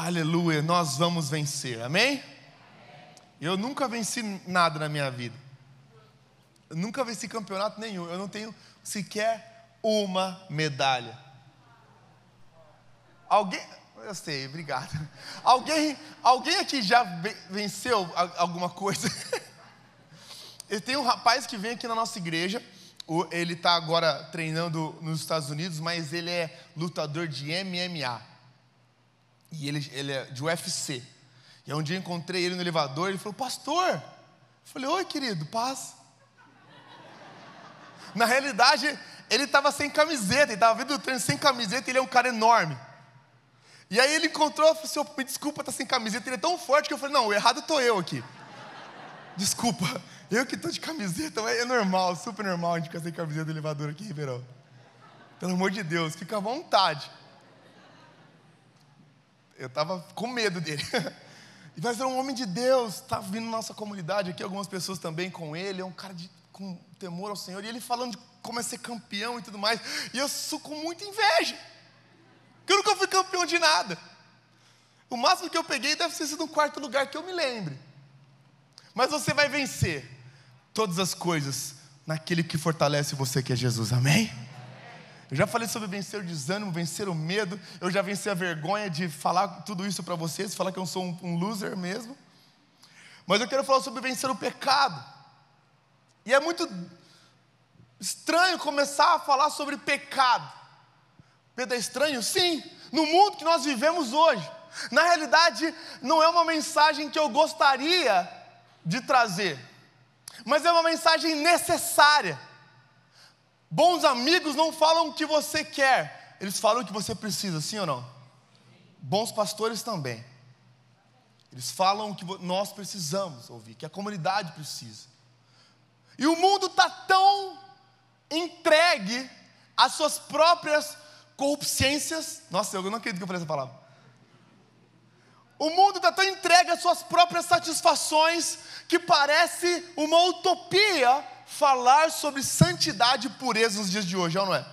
Aleluia, nós vamos vencer, amém? Eu nunca venci nada na minha vida. Eu nunca venci campeonato nenhum. Eu não tenho sequer uma medalha. Alguém, eu sei, obrigado. Alguém, alguém aqui já venceu alguma coisa? Tem um rapaz que vem aqui na nossa igreja. Ele está agora treinando nos Estados Unidos, mas ele é lutador de MMA. E ele, ele é de UFC. E um dia eu encontrei ele no elevador, ele falou, pastor. Eu falei, oi querido, paz. Na realidade, ele estava sem camiseta, ele estava vindo do treino sem camiseta, ele é um cara enorme. E aí ele encontrou, falou assim, me desculpa, tá sem camiseta, ele é tão forte que eu falei, não, o errado estou eu aqui. Desculpa, eu que estou de camiseta, é normal, super normal a gente ficar sem camiseta do elevador aqui, Ribeirão. Pelo amor de Deus, fica à vontade. Eu estava com medo dele. Mas é um homem de Deus, está vindo na nossa comunidade aqui, algumas pessoas também com ele, é um cara de, com temor ao Senhor, e ele falando de como é ser campeão e tudo mais, e eu sou com muita inveja. Porque eu nunca fui campeão de nada. O máximo que eu peguei deve ter sido no quarto lugar que eu me lembre. Mas você vai vencer todas as coisas naquele que fortalece você, que é Jesus. Amém? Eu já falei sobre vencer o desânimo, vencer o medo. Eu já venci a vergonha de falar tudo isso para vocês, falar que eu sou um, um loser mesmo. Mas eu quero falar sobre vencer o pecado. E é muito estranho começar a falar sobre pecado. Pedro é estranho? Sim, no mundo que nós vivemos hoje. Na realidade, não é uma mensagem que eu gostaria de trazer, mas é uma mensagem necessária. Bons amigos não falam o que você quer, eles falam o que você precisa, sim ou não? Bons pastores também. Eles falam o que nós precisamos ouvir, que a comunidade precisa. E o mundo está tão entregue às suas próprias corrupciências. Nossa, eu não acredito que eu falei essa palavra. O mundo está tão entregue às suas próprias satisfações que parece uma utopia falar sobre santidade e pureza nos dias de hoje, não é?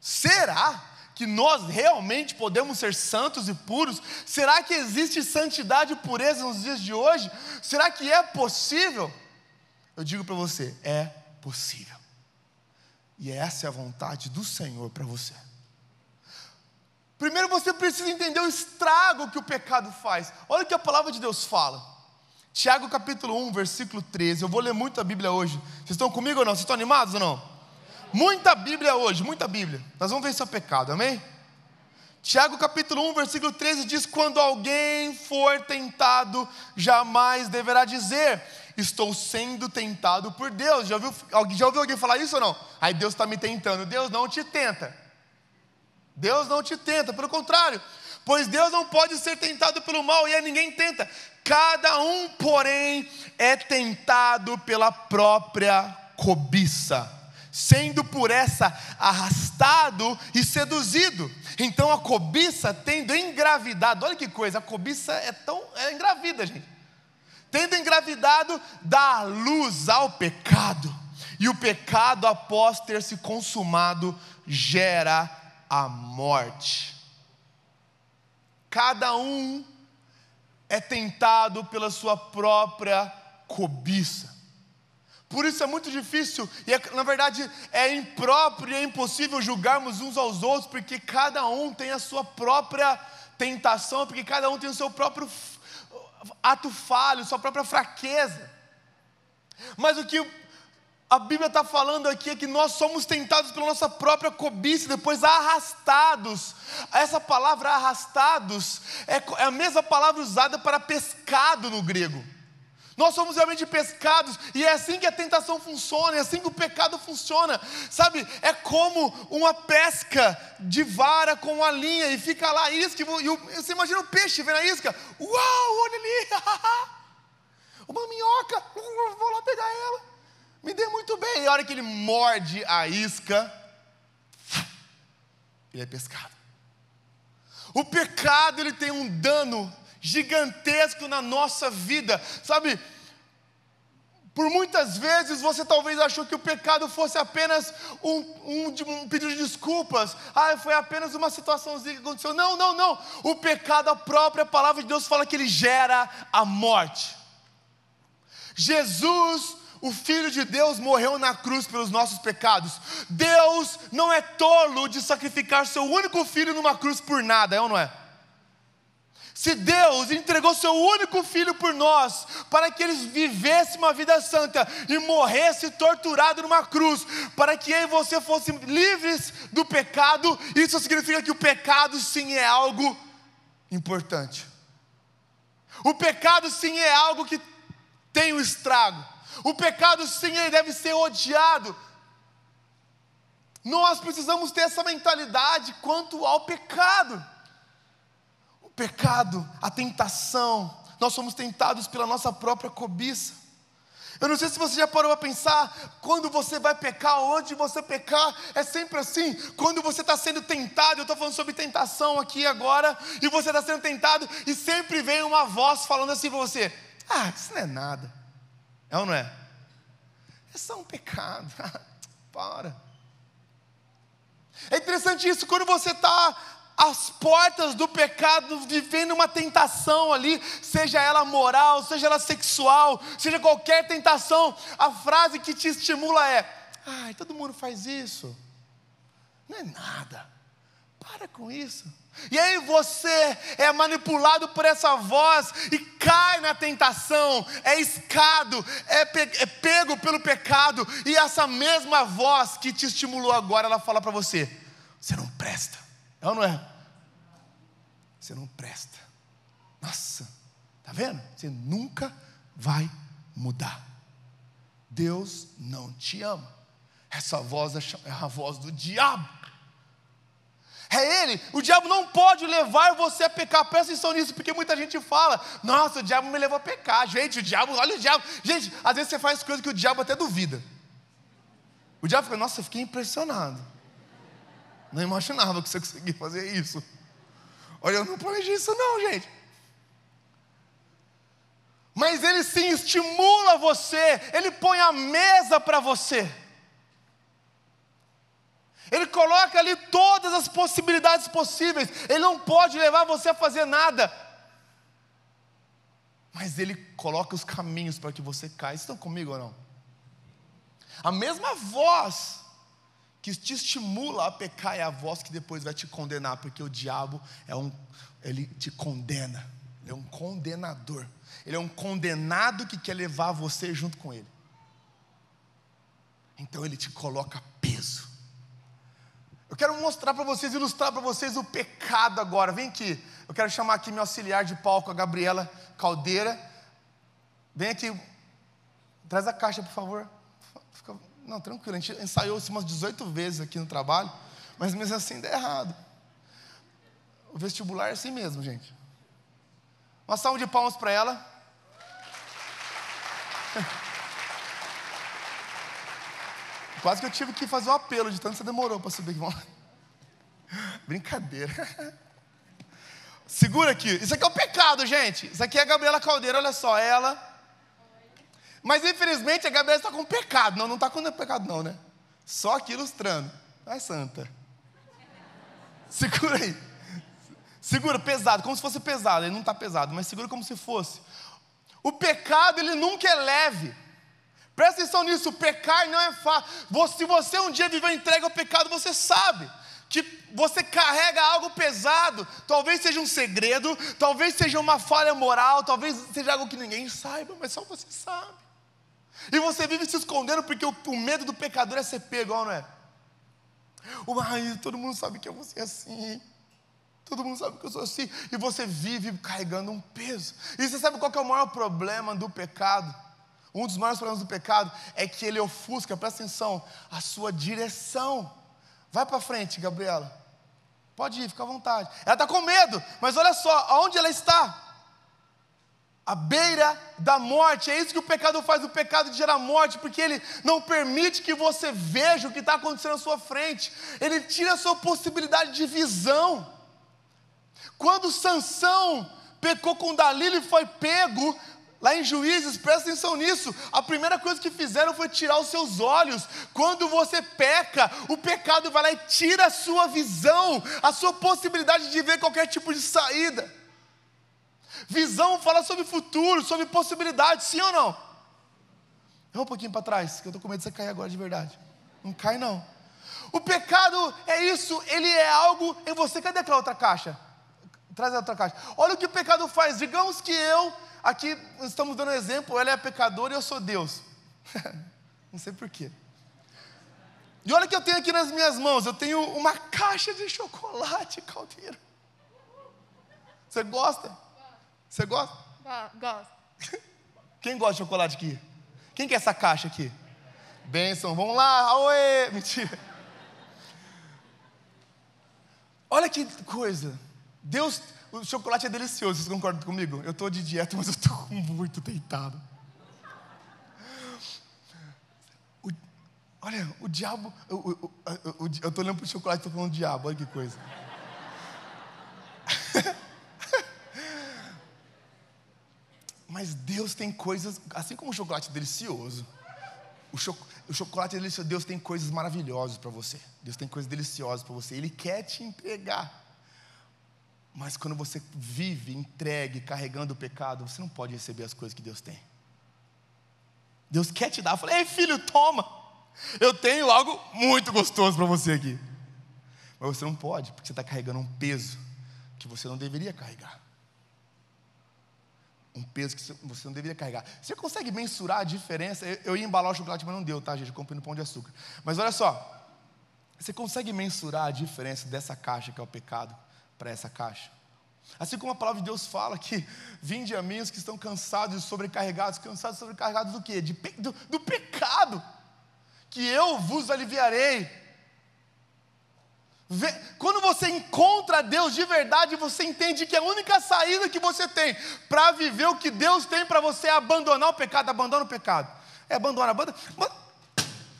Será que nós realmente podemos ser santos e puros? Será que existe santidade e pureza nos dias de hoje? Será que é possível? Eu digo para você, é possível. E essa é a vontade do Senhor para você. Primeiro você precisa entender o estrago que o pecado faz. Olha o que a palavra de Deus fala. Tiago capítulo 1, versículo 13. Eu vou ler muito a Bíblia hoje. Vocês estão comigo ou não? Vocês estão animados ou não? Muita Bíblia hoje, muita Bíblia. Nós vamos ver se é pecado, amém? Tiago capítulo 1, versículo 13 diz: Quando alguém for tentado, jamais deverá dizer, Estou sendo tentado por Deus. Já ouviu, já ouviu alguém falar isso ou não? Aí Deus está me tentando. Deus não te tenta. Deus não te tenta, pelo contrário, pois Deus não pode ser tentado pelo mal e a ninguém tenta. Cada um, porém, é tentado pela própria cobiça, sendo por essa arrastado e seduzido. Então a cobiça tendo engravidado, olha que coisa, a cobiça é tão é engravida, gente. Tendo engravidado, dá luz ao pecado. E o pecado, após ter se consumado, gera a morte. Cada um é tentado pela sua própria cobiça. Por isso é muito difícil, e é, na verdade é impróprio e é impossível julgarmos uns aos outros, porque cada um tem a sua própria tentação, porque cada um tem o seu próprio ato falho, sua própria fraqueza. Mas o que a Bíblia está falando aqui é que nós somos tentados pela nossa própria cobiça, depois arrastados. Essa palavra arrastados é, é a mesma palavra usada para pescado no grego. Nós somos realmente pescados, e é assim que a tentação funciona, é assim que o pecado funciona, sabe? É como uma pesca de vara com a linha, e fica lá a isca, e você imagina o peixe vendo a isca, uau, olha ali, uma minhoca, vou lá pegar ela me dê muito bem. E a hora que ele morde a isca, ele é pescado. O pecado ele tem um dano gigantesco na nossa vida, sabe? Por muitas vezes você talvez achou que o pecado fosse apenas um, um, um, pedido de desculpas. Ah, foi apenas uma situaçãozinha que aconteceu. Não, não, não. O pecado, a própria palavra de Deus fala que ele gera a morte. Jesus, o Filho de Deus, morreu na cruz pelos nossos pecados. Deus não é tolo de sacrificar seu único filho numa cruz por nada, é ou não é? Se Deus entregou seu único filho por nós, para que eles vivessem uma vida santa e morresse torturado numa cruz, para que eu e você fossem livres do pecado, isso significa que o pecado sim é algo importante. O pecado sim é algo que tem um estrago. O pecado sim ele deve ser odiado. Nós precisamos ter essa mentalidade quanto ao pecado pecado, a tentação, nós somos tentados pela nossa própria cobiça. Eu não sei se você já parou a pensar, quando você vai pecar, onde você pecar, é sempre assim. Quando você está sendo tentado, eu estou falando sobre tentação aqui agora, e você está sendo tentado, e sempre vem uma voz falando assim para você: Ah, isso não é nada. É ou não é? É só um pecado. Para. É interessante isso, quando você está as portas do pecado, vivendo uma tentação ali, seja ela moral, seja ela sexual, seja qualquer tentação, a frase que te estimula é: ai, todo mundo faz isso, não é nada, para com isso. E aí você é manipulado por essa voz e cai na tentação, é escado, é, pe é pego pelo pecado, e essa mesma voz que te estimulou agora, ela fala para você: você não presta. É ou não é? Você não presta. Nossa, tá vendo? Você nunca vai mudar. Deus não te ama. Essa voz é a voz do diabo. É ele. O diabo não pode levar você a pecar. Presta atenção nisso, porque muita gente fala: Nossa, o diabo me levou a pecar. Gente, o diabo, olha o diabo. Gente, às vezes você faz coisas que o diabo até duvida. O diabo fica: Nossa, eu fiquei impressionado. Não imaginava que você conseguia fazer isso. Olha, eu não planejei isso, não, gente. Mas ele sim estimula você, ele põe a mesa para você. Ele coloca ali todas as possibilidades possíveis. Ele não pode levar você a fazer nada. Mas ele coloca os caminhos para que você caia. Estão comigo ou não? A mesma voz que te estimula a pecar é a voz que depois vai te condenar, porque o diabo é um, ele te condena, ele é um condenador, ele é um condenado que quer levar você junto com ele. Então ele te coloca peso. Eu quero mostrar para vocês, ilustrar para vocês o pecado agora. Vem aqui, eu quero chamar aqui meu auxiliar de palco, a Gabriela Caldeira. Vem aqui, traz a caixa, por favor. Fica não, tranquilo, a gente ensaiou isso umas 18 vezes aqui no trabalho, mas mesmo assim dá errado. O vestibular é assim mesmo, gente. Uma salva de palmas para ela. Quase que eu tive que fazer um apelo de tanto que você demorou para subir. Brincadeira. Segura aqui. Isso aqui é o pecado, gente. Isso aqui é a Gabriela Caldeira, olha só. Ela mas infelizmente a Gabriela está com pecado. Não, não está com pecado, não, né? Só aqui ilustrando. Vai, santa. Segura aí. Segura, pesado, como se fosse pesado. Ele não está pesado, mas segura como se fosse. O pecado, ele nunca é leve. Presta atenção nisso, pecar não é fácil. Se você um dia viveu entregue ao pecado, você sabe que você carrega algo pesado. Talvez seja um segredo, talvez seja uma falha moral, talvez seja algo que ninguém saiba, mas só você sabe. E você vive se escondendo porque o, o medo do pecador é ser pego, não é? Marido, todo mundo sabe que eu vou ser assim. Todo mundo sabe que eu sou assim. E você vive carregando um peso. E você sabe qual é o maior problema do pecado? Um dos maiores problemas do pecado é que ele ofusca, presta atenção, a sua direção. Vai para frente, Gabriela. Pode ir, fica à vontade. Ela está com medo, mas olha só, aonde ela está? à beira da morte. É isso que o pecado faz: o pecado gera morte, porque ele não permite que você veja o que está acontecendo à sua frente, ele tira a sua possibilidade de visão. Quando Sansão pecou com Dalila e foi pego, Lá em Juízes, presta atenção nisso. A primeira coisa que fizeram foi tirar os seus olhos. Quando você peca, o pecado vai lá e tira a sua visão, a sua possibilidade de ver qualquer tipo de saída. Visão fala sobre futuro, sobre possibilidade, sim ou não? Vamos um pouquinho para trás, que eu estou com medo de você cair agora de verdade. Não cai não. O pecado é isso, ele é algo em você. Cadê aquela outra caixa? Traz a outra caixa. Olha o que o pecado faz. Digamos que eu aqui estamos dando um exemplo, ela é pecadora e eu sou Deus. Não sei porquê. E olha o que eu tenho aqui nas minhas mãos, eu tenho uma caixa de chocolate caldeiro. Você gosta? Você gosta? Gosto. Quem gosta de chocolate aqui? Quem quer essa caixa aqui? Benção, vamos lá, oi! Mentira. Olha que coisa. Deus o chocolate é delicioso, vocês concordam comigo? Eu estou de dieta, mas eu estou muito deitado. O, olha, o diabo. O, o, eu estou olhando para o chocolate e estou falando diabo, olha que coisa. mas Deus tem coisas, assim como o chocolate é delicioso, o, cho, o chocolate é delicioso, Deus tem coisas maravilhosas para você. Deus tem coisas deliciosas para você. Ele quer te entregar. Mas quando você vive entregue, carregando o pecado, você não pode receber as coisas que Deus tem. Deus quer te dar. Falei, ei filho, toma. Eu tenho algo muito gostoso para você aqui. Mas você não pode, porque você está carregando um peso que você não deveria carregar. Um peso que você não deveria carregar. Você consegue mensurar a diferença? Eu, eu ia embalar o chocolate, mas não deu, tá, gente? Eu comprei no pão de açúcar. Mas olha só. Você consegue mensurar a diferença dessa caixa que é o pecado para essa caixa. Assim como a palavra de Deus fala que vinde a mim os que estão cansados e sobrecarregados, cansados e sobrecarregados do quê? De, do, do pecado, que eu vos aliviarei. Quando você encontra Deus de verdade, você entende que a única saída que você tem para viver o que Deus tem para você é abandonar o pecado. Abandona o pecado. É abandona, abandona,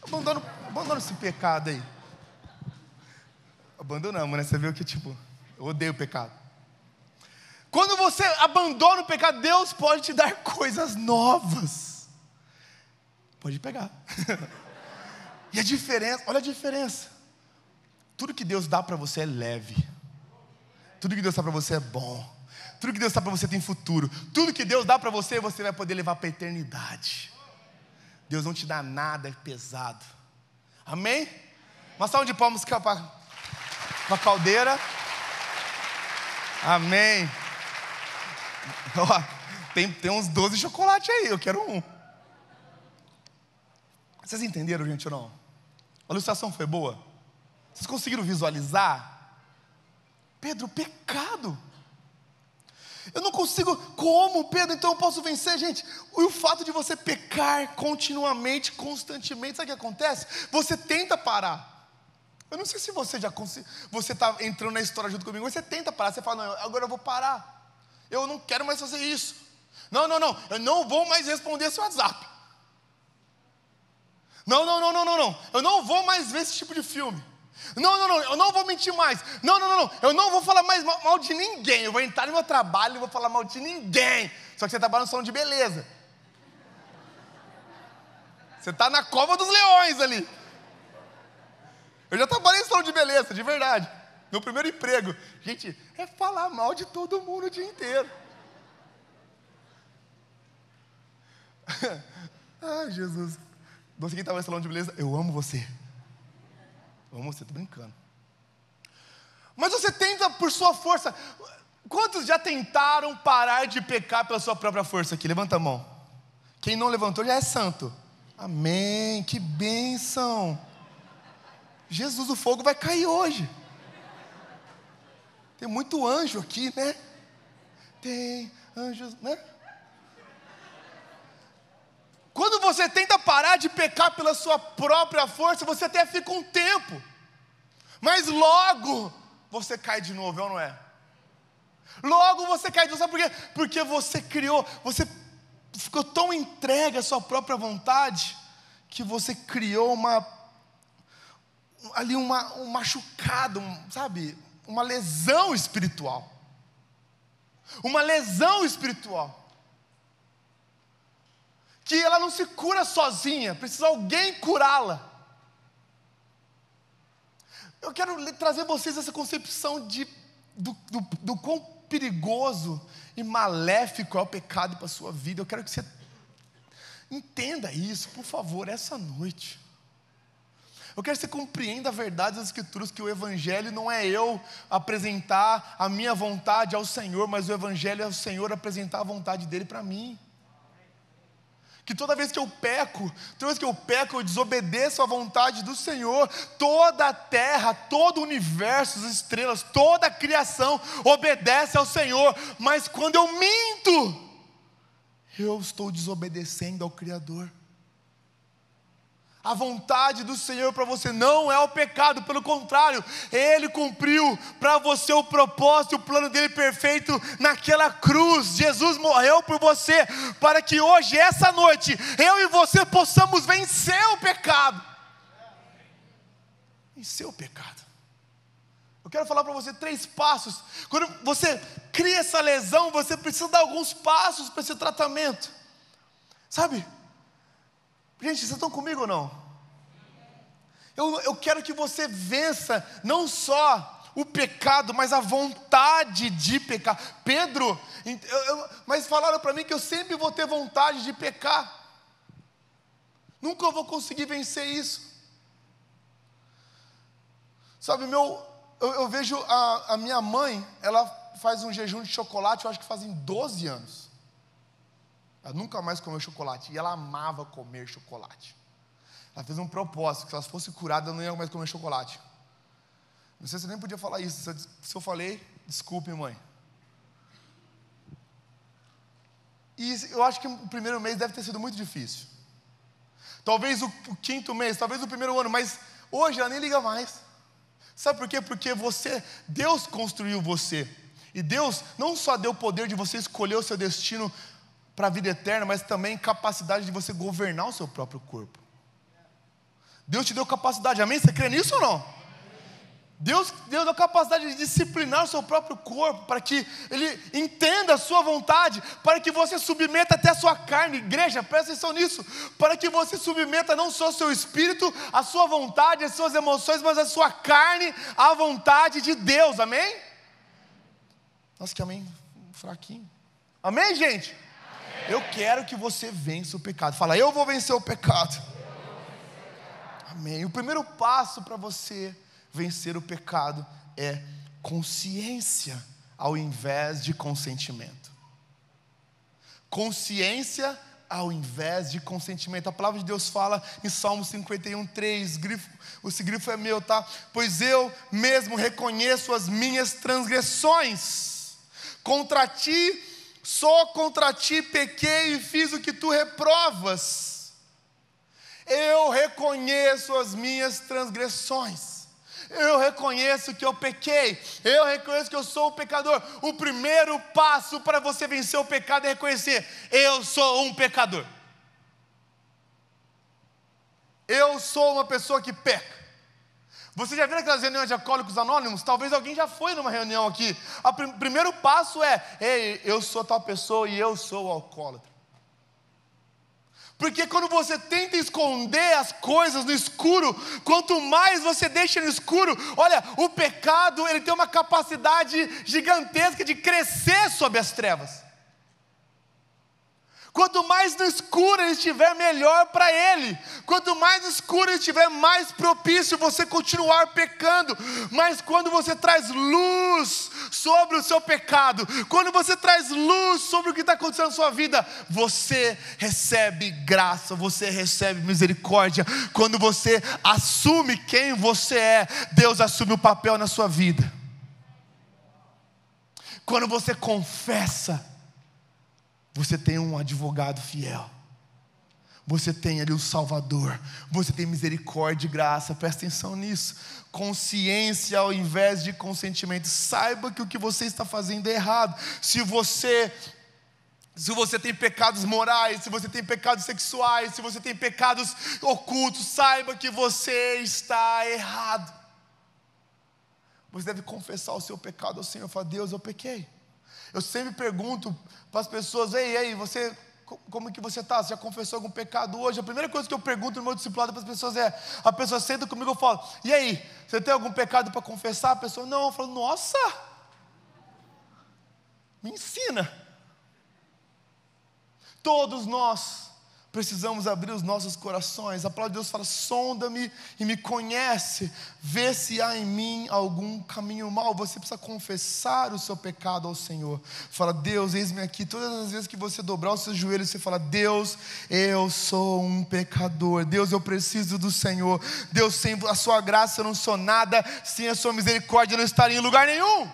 abandona, abandona esse pecado aí. Abandonamos, né? Você viu que tipo. Eu odeio o pecado. Quando você abandona o pecado, Deus pode te dar coisas novas. Pode pegar. e a diferença, olha a diferença. Tudo que Deus dá para você é leve. Tudo que Deus dá para você é bom. Tudo que Deus dá para você tem futuro. Tudo que Deus dá para você, você vai poder levar para a eternidade. Deus não te dá nada pesado. Amém? Uma salva de palmas para a caldeira. Amém. Ó, tem, tem uns 12 chocolates aí, eu quero um. Vocês entenderam, gente, ou não? A ilustração foi boa? Vocês conseguiram visualizar? Pedro, pecado. Eu não consigo, como, Pedro, então eu posso vencer, gente? O fato de você pecar continuamente, constantemente, sabe o que acontece? Você tenta parar. Eu não sei se você já você está entrando na história junto comigo, mas você tenta parar, você fala, não, agora eu vou parar. Eu não quero mais fazer isso. Não, não, não, eu não vou mais responder esse WhatsApp. Não, não, não, não, não, não. Eu não vou mais ver esse tipo de filme. Não, não, não, eu não vou mentir mais. Não, não, não, não. Eu não vou falar mais mal de ninguém. Eu vou entrar no meu trabalho e vou falar mal de ninguém. Só que você trabalha no salão de beleza. Você está na cova dos leões ali. Eu já trabalhei em salão de beleza, de verdade. Meu primeiro emprego. Gente, é falar mal de todo mundo o dia inteiro. Ai, Jesus. Você que estava em salão de beleza, eu amo você. Eu amo você, tô brincando. Mas você tenta por sua força. Quantos já tentaram parar de pecar pela sua própria força aqui? Levanta a mão. Quem não levantou já é santo. Amém. Que bênção. Jesus, o fogo vai cair hoje. Tem muito anjo aqui, né? Tem anjos, né? Quando você tenta parar de pecar pela sua própria força, você até fica um tempo. Mas logo você cai de novo, é ou não é? Logo você cai de novo, sabe por quê? Porque você criou, você ficou tão entregue à sua própria vontade, que você criou uma ali uma, um machucado, sabe? Uma lesão espiritual. Uma lesão espiritual. que ela não se cura sozinha, precisa alguém curá-la. Eu quero trazer vocês essa concepção de, do, do, do quão perigoso e maléfico é o pecado para a sua vida. Eu quero que você entenda isso, por favor, essa noite. Eu quero que você compreenda a verdade das Escrituras, que o Evangelho não é eu apresentar a minha vontade ao Senhor, mas o Evangelho é o Senhor apresentar a vontade dele para mim. Que toda vez que eu peco, toda vez que eu peco, eu desobedeço à vontade do Senhor. Toda a terra, todo o universo, as estrelas, toda a criação obedece ao Senhor. Mas quando eu minto, eu estou desobedecendo ao Criador. A vontade do Senhor para você não é o pecado, pelo contrário, Ele cumpriu para você o propósito, o plano dele perfeito naquela cruz. Jesus morreu por você, para que hoje, essa noite, eu e você possamos vencer o pecado. Vencer o pecado. Eu quero falar para você três passos. Quando você cria essa lesão, você precisa dar alguns passos para esse tratamento. Sabe? Gente, vocês estão comigo ou não? Eu, eu quero que você vença não só o pecado, mas a vontade de pecar. Pedro, eu, eu, mas falaram para mim que eu sempre vou ter vontade de pecar. Nunca vou conseguir vencer isso. Sabe, meu, eu, eu vejo a, a minha mãe, ela faz um jejum de chocolate, eu acho que fazem 12 anos. Ela nunca mais comeu chocolate. E ela amava comer chocolate. Ela fez um propósito, que se ela fosse curada, ela não ia mais comer chocolate. Não sei se eu nem podia falar isso. Se eu falei, desculpe, mãe. E eu acho que o primeiro mês deve ter sido muito difícil. Talvez o, o quinto mês, talvez o primeiro ano, mas hoje ela nem liga mais. Sabe por quê? Porque você, Deus construiu você. E Deus não só deu o poder de você escolher o seu destino para a vida eterna, mas também capacidade de você governar o seu próprio corpo. Deus te deu capacidade, amém? Você crê nisso ou não? Deus deu a capacidade de disciplinar o seu próprio corpo, para que ele entenda a sua vontade, para que você submeta até a sua carne. Igreja, presta atenção nisso. Para que você submeta não só o seu espírito, a sua vontade, as suas emoções, mas a sua carne à vontade de Deus. Amém? Nossa, que amém fraquinho. Amém, gente? Eu quero que você vença o pecado. Fala, eu vou vencer o pecado. Amém. O primeiro passo para você vencer o pecado é consciência ao invés de consentimento. Consciência ao invés de consentimento. A palavra de Deus fala em Salmo 51, 3, grifo, esse grifo é meu, tá? Pois eu mesmo reconheço as minhas transgressões. Contra ti só contra ti pequei e fiz o que tu reprovas. Eu reconheço as minhas transgressões. Eu reconheço que eu pequei. Eu reconheço que eu sou o pecador. O primeiro passo para você vencer o pecado é reconhecer: eu sou um pecador. Eu sou uma pessoa que peca. Você já viu aquelas reuniões de alcoólicos anônimos? Talvez alguém já foi numa reunião aqui. O pr primeiro passo é: ei, eu sou tal pessoa e eu sou alcoólatra. Porque quando você tenta esconder as coisas no escuro, quanto mais você deixa no escuro, olha, o pecado ele tem uma capacidade gigantesca de crescer sob as trevas. Quanto mais no escuro ele estiver, melhor para ele. Quanto mais escuro ele estiver, mais propício você continuar pecando. Mas quando você traz luz sobre o seu pecado, quando você traz luz sobre o que está acontecendo na sua vida, você recebe graça, você recebe misericórdia. Quando você assume quem você é, Deus assume o papel na sua vida. Quando você confessa, você tem um advogado fiel. Você tem ali o Salvador. Você tem misericórdia e graça. Presta atenção nisso. Consciência ao invés de consentimento. Saiba que o que você está fazendo é errado. Se você se você tem pecados morais, se você tem pecados sexuais, se você tem pecados ocultos, saiba que você está errado. Você deve confessar o seu pecado ao Senhor. Fala, Deus, eu pequei. Eu sempre pergunto para as pessoas: ei, ei, você como que você está? Você já confessou algum pecado hoje? A primeira coisa que eu pergunto no meu discipulado para as pessoas é: a pessoa senta comigo e fala, e aí, você tem algum pecado para confessar? A pessoa, não. Eu falo, nossa, me ensina. Todos nós precisamos abrir os nossos corações. A palavra de Deus fala: sonda-me e me conhece, vê se há em mim algum caminho mal. Você precisa confessar o seu pecado ao Senhor. Fala, Deus, eis-me aqui. Todas as vezes que você dobrar os seus joelhos, você fala: Deus, eu sou um pecador. Deus, eu preciso do Senhor. Deus, sem a sua graça eu não sou nada, sem a sua misericórdia eu não estaria em lugar nenhum.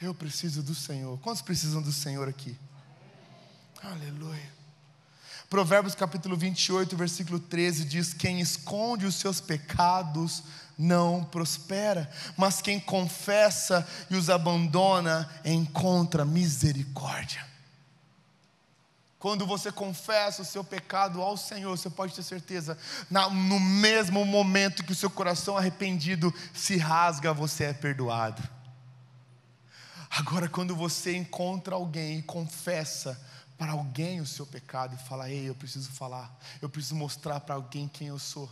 Eu preciso do Senhor. Quantos precisam do Senhor aqui? Aleluia. Provérbios capítulo 28, versículo 13 diz: Quem esconde os seus pecados não prospera, mas quem confessa e os abandona encontra misericórdia. Quando você confessa o seu pecado ao Senhor, você pode ter certeza, no mesmo momento que o seu coração arrependido se rasga, você é perdoado. Agora, quando você encontra alguém e confessa, para alguém o seu pecado e falar: Ei, eu preciso falar, eu preciso mostrar para alguém quem eu sou.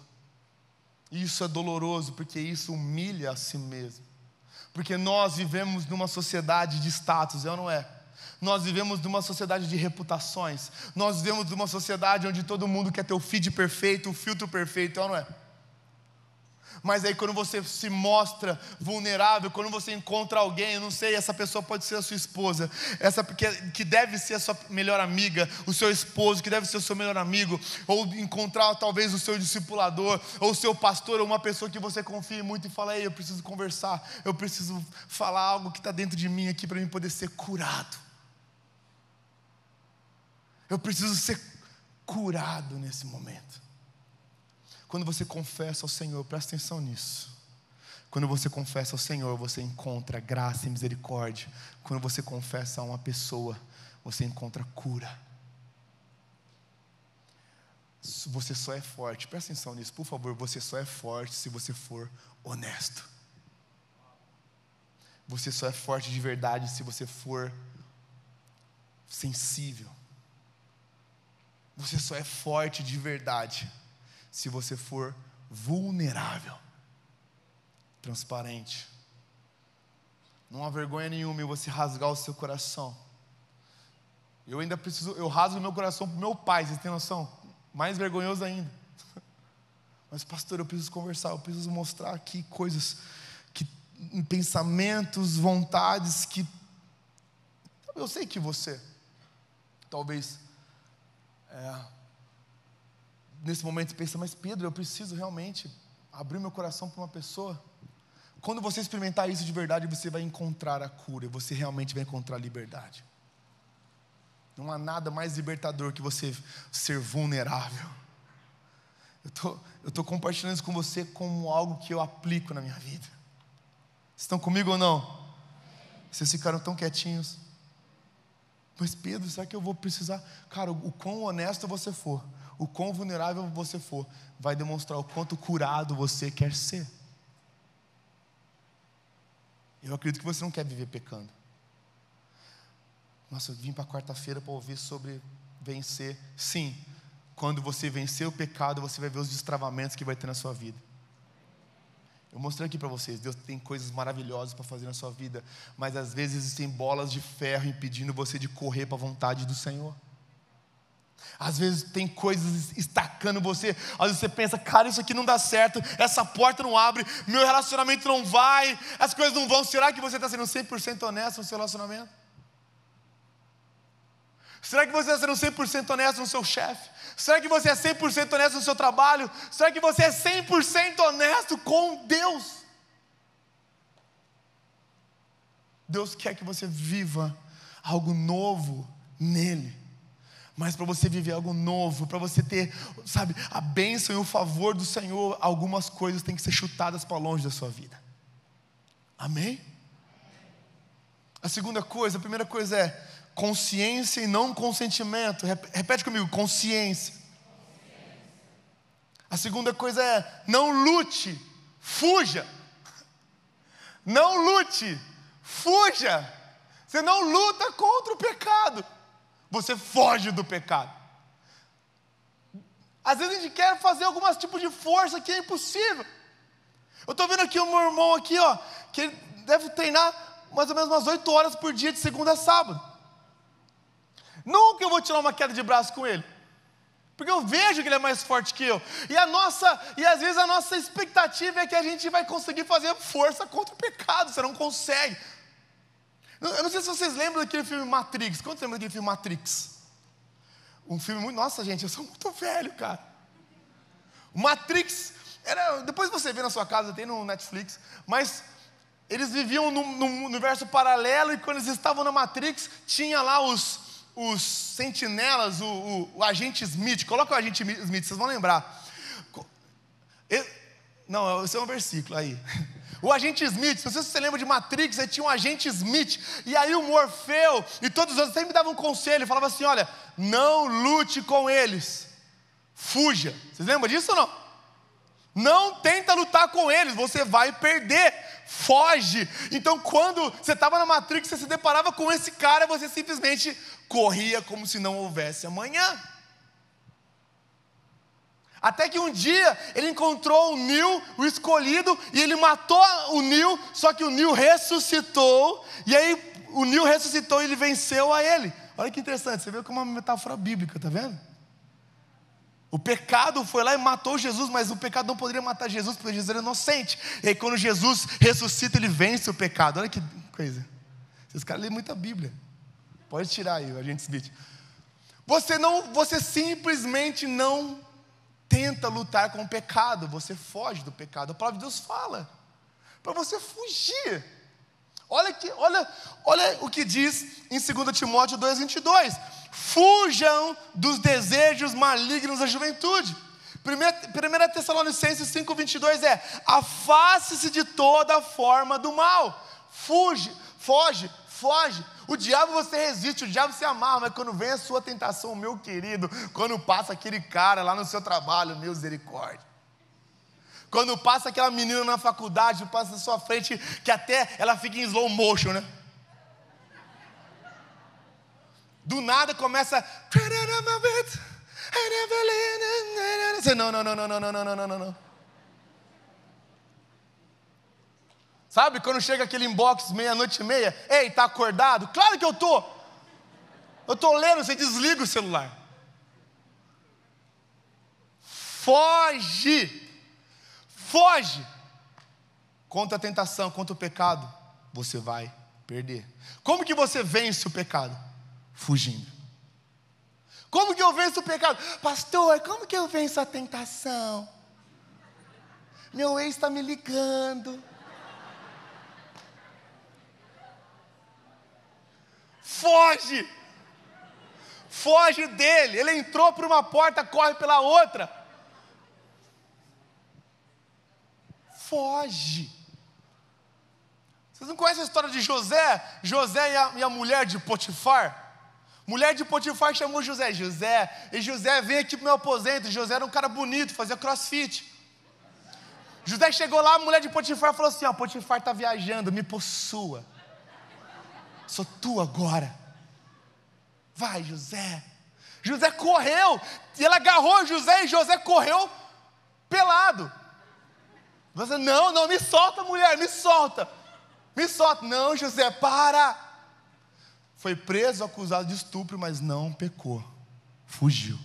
Isso é doloroso porque isso humilha a si mesmo. Porque nós vivemos numa sociedade de status, é ou não é? Nós vivemos numa sociedade de reputações. Nós vivemos numa sociedade onde todo mundo quer ter o feed perfeito, o filtro perfeito, é ou não é? Mas aí quando você se mostra vulnerável, quando você encontra alguém, eu não sei, essa pessoa pode ser a sua esposa, essa que, que deve ser a sua melhor amiga, o seu esposo, que deve ser o seu melhor amigo, ou encontrar talvez o seu discipulador, ou o seu pastor, ou uma pessoa que você confie muito e fala, ei, eu preciso conversar, eu preciso falar algo que está dentro de mim aqui para mim poder ser curado. Eu preciso ser curado nesse momento. Quando você confessa ao Senhor, presta atenção nisso. Quando você confessa ao Senhor, você encontra graça e misericórdia. Quando você confessa a uma pessoa, você encontra cura. Você só é forte, presta atenção nisso, por favor. Você só é forte se você for honesto. Você só é forte de verdade se você for sensível. Você só é forte de verdade se você for vulnerável, transparente. Não há vergonha nenhuma em você rasgar o seu coração. Eu ainda preciso, eu rasgo meu coração para meu pai, vocês têm noção? Mais vergonhoso ainda. Mas, pastor, eu preciso conversar, eu preciso mostrar aqui coisas, que, pensamentos, vontades que. Eu sei que você, talvez, é, nesse momento pensa, mas Pedro, eu preciso realmente abrir meu coração para uma pessoa. Quando você experimentar isso de verdade, você vai encontrar a cura, você realmente vai encontrar a liberdade. Não há nada mais libertador que você ser vulnerável. Eu tô, estou compartilhando isso com você como algo que eu aplico na minha vida. Estão comigo ou não? Vocês ficaram tão quietinhos. Mas Pedro, será que eu vou precisar? Cara, o quão honesto você for, o quão vulnerável você for, vai demonstrar o quanto curado você quer ser. Eu acredito que você não quer viver pecando. Nossa, eu vim para quarta-feira para ouvir sobre vencer. Sim, quando você vencer o pecado, você vai ver os destravamentos que vai ter na sua vida. Eu mostrei aqui para vocês, Deus tem coisas maravilhosas para fazer na sua vida, mas às vezes existem bolas de ferro impedindo você de correr para a vontade do Senhor. Às vezes tem coisas estacando você. Às vezes você pensa, cara, isso aqui não dá certo, essa porta não abre, meu relacionamento não vai, as coisas não vão. Será que você está sendo 100% honesto no seu relacionamento? Será que você está sendo 100% honesto no seu chefe? Será que você é 100% honesto no seu trabalho? Será que você é 100% honesto com Deus? Deus quer que você viva algo novo nele. Mas para você viver algo novo, para você ter, sabe, a bênção e o favor do Senhor, algumas coisas têm que ser chutadas para longe da sua vida. Amém? A segunda coisa, a primeira coisa é consciência e não consentimento. Repete comigo, consciência. A segunda coisa é não lute, fuja. Não lute, fuja. Você não luta contra o pecado. Você foge do pecado. Às vezes a gente quer fazer alguns tipos de força que é impossível. Eu estou vendo aqui o meu irmão aqui, ó, que ele deve treinar mais ou menos umas 8 horas por dia de segunda a sábado. Nunca eu vou tirar uma queda de braço com ele. Porque eu vejo que ele é mais forte que eu. E a nossa, e às vezes a nossa expectativa é que a gente vai conseguir fazer força contra o pecado. Você não consegue. Eu não sei se vocês lembram daquele filme Matrix. Quantos lembram daquele filme Matrix? Um filme muito. Nossa, gente, eu sou muito velho, cara. O Matrix era. Depois você vê na sua casa, tem no Netflix. Mas eles viviam num, num universo paralelo e quando eles estavam na Matrix, tinha lá os, os sentinelas, o, o, o agente Smith. Coloca o agente Smith, vocês vão lembrar. não, esse é um versículo aí. O agente Smith, não sei se você lembra de Matrix, aí tinha um agente Smith, e aí o Morfeu e todos os outros sempre davam um conselho, falava assim: olha, não lute com eles, fuja. Vocês lembram disso ou não? Não tenta lutar com eles, você vai perder, foge. Então, quando você estava na Matrix, você se deparava com esse cara, você simplesmente corria como se não houvesse amanhã. Até que um dia ele encontrou o Nil, o escolhido, e ele matou o Nil, só que o Nil ressuscitou, e aí o Nil ressuscitou e ele venceu a ele. Olha que interessante, você vê como é uma metáfora bíblica, tá vendo? O pecado foi lá e matou Jesus, mas o pecado não poderia matar Jesus, porque Jesus era inocente. E aí, quando Jesus ressuscita, ele vence o pecado. Olha que coisa. Esses caras lêem muita Bíblia. Pode tirar aí, a gente Smith. Você não, você simplesmente não tenta lutar com o pecado, você foge do pecado. A palavra de Deus fala para você fugir. Olha que, olha, olha o que diz em 2 Timóteo 2:22. Fujam dos desejos malignos da juventude. 1 Tessalonicenses 5:22 é: afaste-se de toda forma do mal. Fuge, foge, foge o diabo você resiste, o diabo se amarra, mas quando vem a sua tentação, meu querido, quando passa aquele cara lá no seu trabalho, misericórdia. Quando passa aquela menina na faculdade, passa na sua frente, que até ela fica em slow motion, né? Do nada começa. Não, não, não, não, não, não, não, não, não, não. Sabe quando chega aquele inbox meia-noite e meia? Ei, tá acordado? Claro que eu tô. Eu tô lendo, você desliga o celular. Foge. Foge. Contra a tentação, contra o pecado, você vai perder. Como que você vence o pecado? Fugindo. Como que eu venço o pecado? Pastor, como que eu venço a tentação? Meu ex está me ligando. Foge. Foge dele. Ele entrou por uma porta, corre pela outra. Foge. Vocês não conhecem a história de José? José e a, e a mulher de Potifar? Mulher de Potifar chamou José. José, e José vem aqui para o meu aposento. José era um cara bonito, fazia crossfit. José chegou lá, a mulher de Potifar falou assim: Ó, Potifar está viajando, me possua sou tu agora. Vai, José. José correu, e ela agarrou José, e José correu pelado. Você, não, não, me solta, mulher, me solta. Me solta. Não, José, para. Foi preso, acusado de estupro, mas não pecou. Fugiu.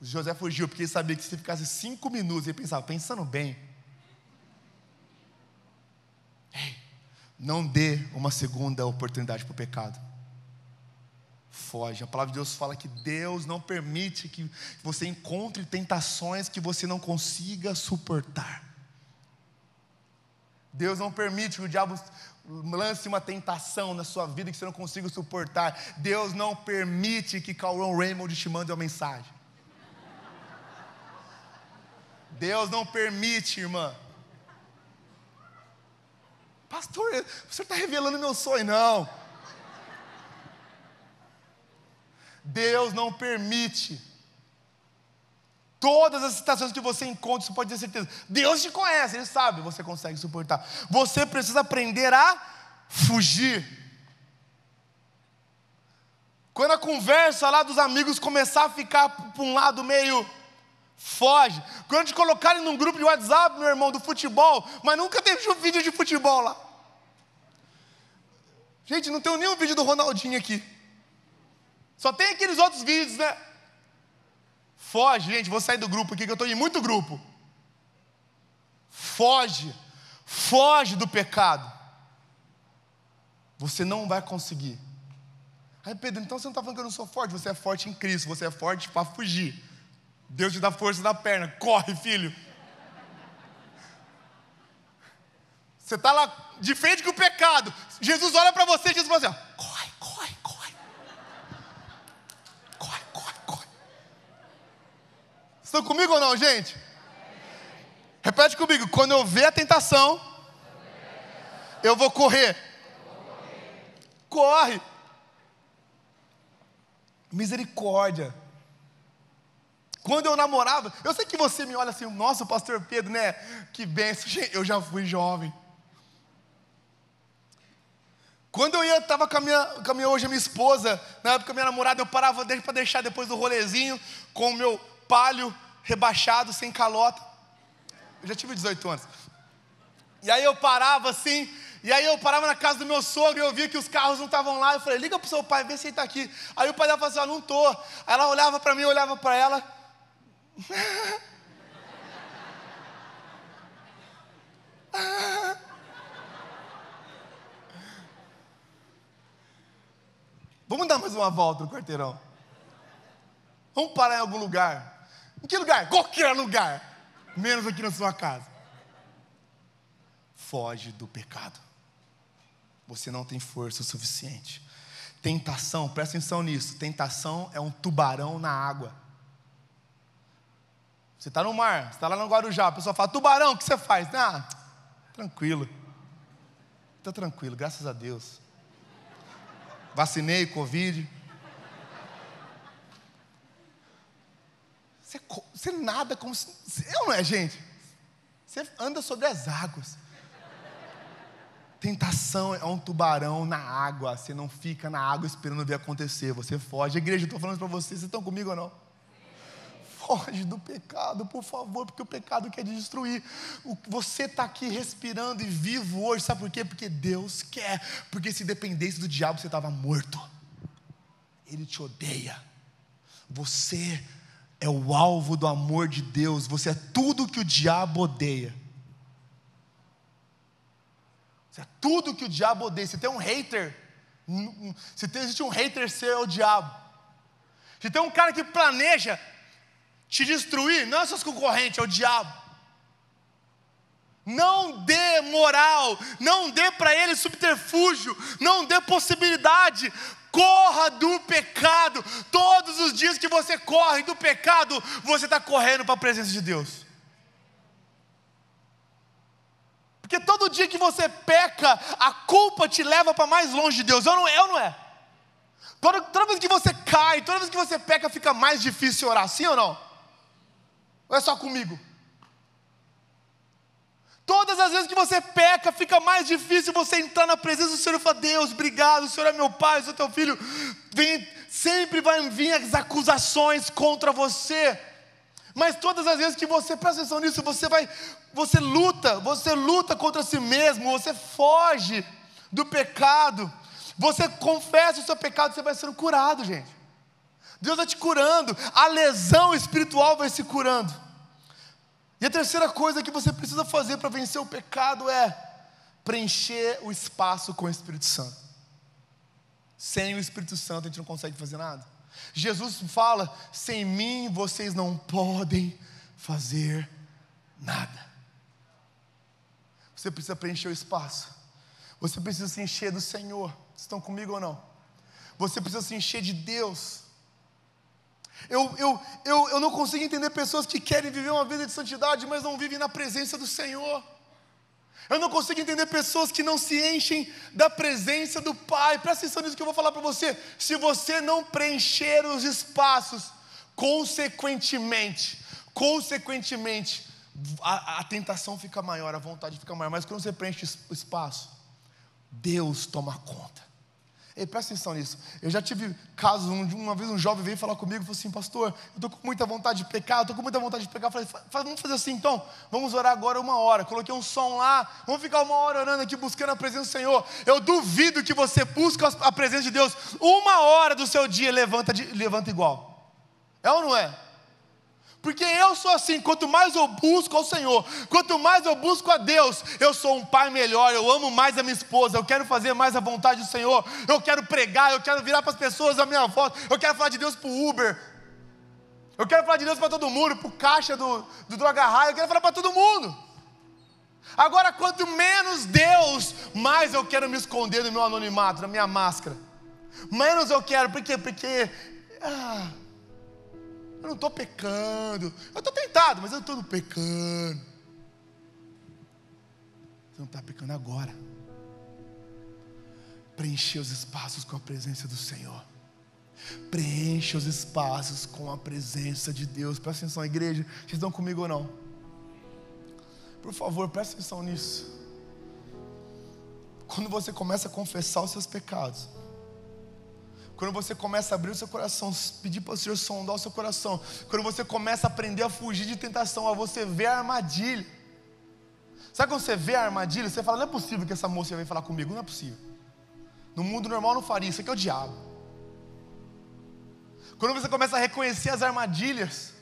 José fugiu porque ele sabia que se ficasse cinco minutos, ele pensava, pensando bem. Não dê uma segunda oportunidade para o pecado. Foge. A palavra de Deus fala que Deus não permite que você encontre tentações que você não consiga suportar. Deus não permite que o diabo lance uma tentação na sua vida que você não consiga suportar. Deus não permite que Cauron Raymond te mande uma mensagem. Deus não permite, irmã, Pastor, o senhor está revelando meu sonho. Não. Deus não permite. Todas as situações que você encontra, você pode ter certeza. Deus te conhece, Ele sabe, você consegue suportar. Você precisa aprender a fugir. Quando a conversa lá dos amigos começar a ficar para um lado meio foge. Quando te colocarem num grupo de WhatsApp, meu irmão, do futebol, mas nunca teve um vídeo de futebol lá. Gente, não tem nenhum vídeo do Ronaldinho aqui. Só tem aqueles outros vídeos, né? Foge, gente, vou sair do grupo aqui, que eu estou em muito grupo. Foge, foge do pecado. Você não vai conseguir. Aí, Pedro, então você não está falando que eu não sou forte, você é forte em Cristo, você é forte para fugir. Deus te dá força na perna, corre, filho. Você está lá de frente com o pecado. Jesus olha para você e Jesus assim: corre, corre, corre. Corre, corre, corre. Estão comigo ou não, gente? Repete comigo: quando eu ver a tentação, eu vou correr. Corre. Misericórdia. Quando eu namorava, eu sei que você me olha assim, nossa, pastor Pedro, né? Que benção. Eu já fui jovem. Quando eu ia, estava com a minha, com a minha hoje a minha esposa, na época minha namorada, eu parava para deixar depois do rolezinho com o meu palio rebaixado, sem calota. Eu já tive 18 anos. E aí eu parava assim, e aí eu parava na casa do meu sogro e eu via que os carros não estavam lá. Eu falei, liga pro seu pai, vê se ele está aqui. Aí o pai dela falou assim, ah, não tô. Aí ela olhava para mim, eu olhava para ela. Vamos dar mais uma volta no quarteirão. Vamos parar em algum lugar. Em que lugar? Qualquer lugar. Menos aqui na sua casa. Foge do pecado. Você não tem força o suficiente. Tentação, presta atenção nisso. Tentação é um tubarão na água. Você está no mar, você está lá no Guarujá, a pessoa fala, tubarão, o que você faz? Ah, tranquilo. Está tranquilo, graças a Deus vacinei, Covid. Você, você nada como se. Eu não é, gente? Você anda sobre as águas. Tentação é um tubarão na água. Você não fica na água esperando ver acontecer. Você foge. Igreja, estou falando para vocês. Vocês estão comigo ou não? Foge do pecado, por favor, porque o pecado quer destruir. Você está aqui respirando e vivo hoje, sabe por quê? Porque Deus quer. Porque se dependesse do diabo, você estava morto. Ele te odeia. Você é o alvo do amor de Deus. Você é tudo que o diabo odeia. Você é tudo que o diabo odeia. Se tem um hater, se tem, existe um hater, seu é o diabo. Se tem um cara que planeja te destruir, não é seus concorrentes, é o diabo. Não dê moral, não dê para ele subterfúgio, não dê possibilidade. Corra do pecado. Todos os dias que você corre do pecado, você está correndo para a presença de Deus. Porque todo dia que você peca, a culpa te leva para mais longe de Deus. Eu não, eu não é. Toda, toda vez que você cai, toda vez que você peca, fica mais difícil orar, sim ou não? Ou é só comigo? Todas as vezes que você peca, fica mais difícil você entrar na presença do Senhor e falar: Deus, obrigado, o Senhor é meu pai, o Senhor é teu filho. Vem, sempre vai vir as acusações contra você. Mas todas as vezes que você presta atenção nisso, você vai, você luta, você luta contra si mesmo, você foge do pecado, você confessa o seu pecado, você vai sendo curado, gente. Deus vai te curando, a lesão espiritual vai se curando. E a terceira coisa que você precisa fazer para vencer o pecado é preencher o espaço com o Espírito Santo. Sem o Espírito Santo a gente não consegue fazer nada. Jesus fala: sem mim vocês não podem fazer nada. Você precisa preencher o espaço. Você precisa se encher do Senhor. Estão comigo ou não? Você precisa se encher de Deus. Eu, eu, eu, eu não consigo entender pessoas que querem viver uma vida de santidade, mas não vivem na presença do Senhor. Eu não consigo entender pessoas que não se enchem da presença do Pai. Presta atenção nisso que eu vou falar para você. Se você não preencher os espaços, consequentemente, consequentemente, a, a tentação fica maior, a vontade fica maior. Mas quando você preenche o espaço, Deus toma conta. Ei, presta atenção nisso. Eu já tive casos, uma vez um jovem veio falar comigo e falou assim, pastor, eu estou com muita vontade de pecar, eu estou com muita vontade de pecar. Eu falei, vamos fazer assim então, vamos orar agora uma hora. Coloquei um som lá, vamos ficar uma hora orando aqui buscando a presença do Senhor. Eu duvido que você busque a presença de Deus uma hora do seu dia levanta, levanta igual. É ou não é? Porque eu sou assim, quanto mais eu busco ao Senhor, quanto mais eu busco a Deus, eu sou um pai melhor, eu amo mais a minha esposa, eu quero fazer mais a vontade do Senhor, eu quero pregar, eu quero virar para as pessoas a minha voz, eu quero falar de Deus para o Uber, eu quero falar de Deus para todo mundo, para o caixa do, do Droga eu quero falar para todo mundo. Agora, quanto menos Deus, mais eu quero me esconder no meu anonimato, na minha máscara. Menos eu quero, por quê? Porque. Ah, eu não estou pecando. Eu estou tentado, mas eu não estou pecando. Você não está pecando agora. Preencher os espaços com a presença do Senhor. Preencha os espaços com a presença de Deus. Presta atenção, igreja. Vocês estão comigo ou não? Por favor, presta atenção nisso. Quando você começa a confessar os seus pecados, quando você começa a abrir o seu coração, pedir para o Senhor sondar o seu coração, quando você começa a aprender a fugir de tentação, a você ver a armadilha. Sabe quando você vê a armadilha, você fala: não é possível que essa moça venha falar comigo, não é possível. No mundo normal não faria, isso aqui é o diabo. Quando você começa a reconhecer as armadilhas,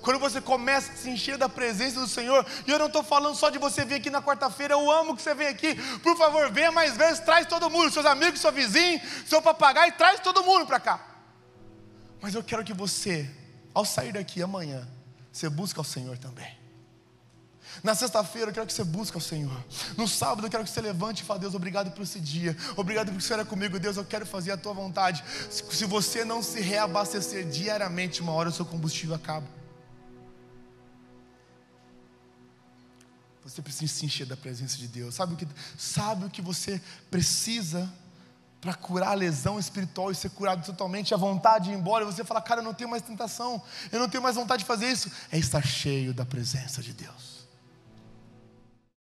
quando você começa a se encher da presença do Senhor, e eu não estou falando só de você vir aqui na quarta-feira, eu amo que você venha aqui. Por favor, venha mais vezes, traz todo mundo, seus amigos, seu vizinho, seu papagaio, traz todo mundo para cá. Mas eu quero que você, ao sair daqui amanhã, você busque ao Senhor também. Na sexta-feira eu quero que você busque ao Senhor. No sábado eu quero que você levante e fale, Deus, obrigado por esse dia. Obrigado por você era comigo. Deus, eu quero fazer a tua vontade. Se você não se reabastecer diariamente, uma hora o seu combustível acaba. Você precisa se encher da presença de Deus. Sabe o que, sabe o que você precisa para curar a lesão espiritual e ser curado totalmente, a vontade de ir embora, e você fala, cara, eu não tenho mais tentação, eu não tenho mais vontade de fazer isso. É estar cheio da presença de Deus.